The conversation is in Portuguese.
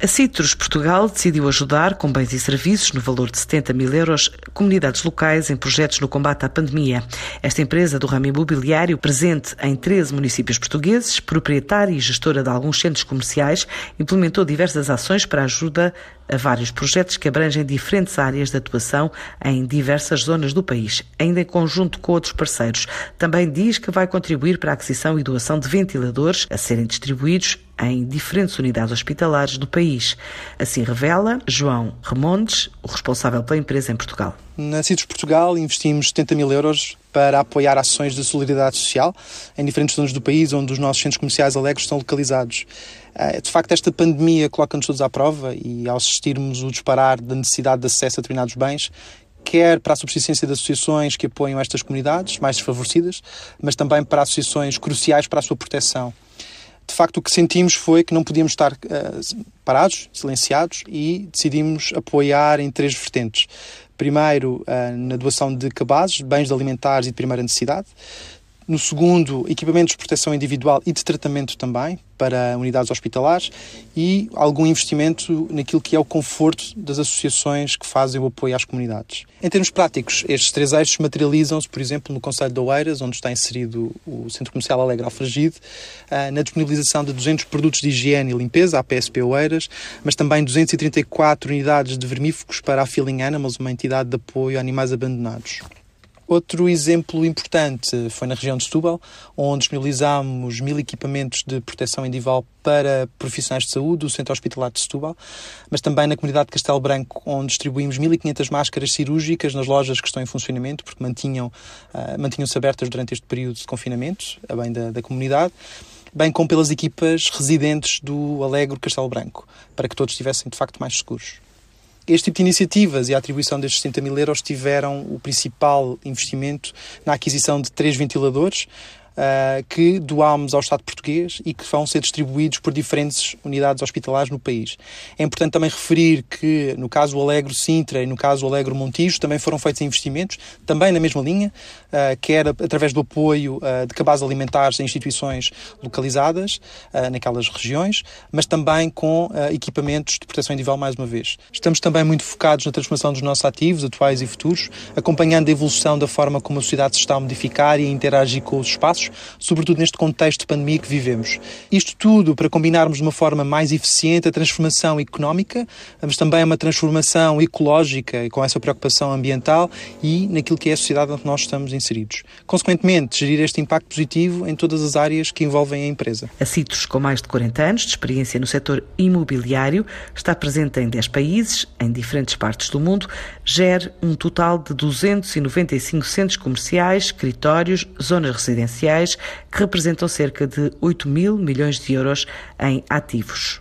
A Citrus Portugal decidiu ajudar com bens e serviços no valor de 70 mil euros comunidades locais em projetos no combate à pandemia. Esta empresa do ramo imobiliário, presente em 13 municípios portugueses, proprietária e gestora de alguns centros comerciais, implementou diversas ações para ajuda a vários projetos que abrangem diferentes áreas de atuação em diversas zonas do país, ainda em conjunto com outros parceiros. Também diz que vai contribuir para a aquisição e doação de ventiladores a serem distribuídos em diferentes unidades hospitalares do país. Assim revela João Remondes, o responsável pela empresa em Portugal. Na CITES Portugal investimos 70 mil euros para apoiar ações de solidariedade social em diferentes zonas do país onde os nossos centros comerciais alegres estão localizados. Eh, de facto, esta pandemia coloca-nos todos à prova e ao assistirmos o disparar da necessidade de acesso a determinados bens, quer para a subsistência de associações que apoiam estas comunidades mais desfavorecidas, mas também para associações cruciais para a sua proteção de facto o que sentimos foi que não podíamos estar uh, parados, silenciados e decidimos apoiar em três vertentes. Primeiro, uh, na doação de cabazes, bens alimentares e de primeira necessidade. No segundo, equipamentos de proteção individual e de tratamento também, para unidades hospitalares e algum investimento naquilo que é o conforto das associações que fazem o apoio às comunidades. Em termos práticos, estes três eixos materializam-se, por exemplo, no Conselho de Oeiras, onde está inserido o Centro Comercial Alegre Alfragide, ah, na disponibilização de 200 produtos de higiene e limpeza, à PSP Oeiras, mas também 234 unidades de vermífugos para a Feeling Animals, uma entidade de apoio a animais abandonados. Outro exemplo importante foi na região de Setúbal, onde disponibilizámos mil equipamentos de proteção individual para profissionais de saúde do Centro Hospitalar de Setúbal, mas também na comunidade de Castelo Branco, onde distribuímos 1.500 máscaras cirúrgicas nas lojas que estão em funcionamento, porque mantinham, uh, mantinham-se abertas durante este período de confinamento, a bem da, da comunidade bem como pelas equipas residentes do Alegre Castelo Branco, para que todos estivessem de facto mais seguros. Este tipo de iniciativas e a atribuição destes 60 mil euros tiveram o principal investimento na aquisição de três ventiladores, uh, que doámos ao Estado português e que vão ser distribuídos por diferentes unidades hospitalares no país. É importante também referir que, no caso do Alegro Sintra e no caso do Alegro Montijo, também foram feitos investimentos, também na mesma linha, uh, quer através do apoio uh, de cabazes alimentares a instituições localizadas naquelas regiões, mas também com equipamentos de proteção individual, mais uma vez. Estamos também muito focados na transformação dos nossos ativos, atuais e futuros, acompanhando a evolução da forma como a sociedade se está a modificar e a interagir com os espaços, sobretudo neste contexto de pandemia que vivemos. Isto tudo para combinarmos de uma forma mais eficiente a transformação económica, mas também uma transformação ecológica e com essa preocupação ambiental e naquilo que é a sociedade onde nós estamos inseridos. Consequentemente, gerir este impacto positivo em todas as áreas que envolvem a empresa. A Citrus, com mais de 40 anos de experiência no setor imobiliário, está presente em 10 países, em diferentes partes do mundo, gera um total de 295 centros comerciais, escritórios, zonas residenciais que representam cerca de 8 mil milhões de euros em ativos.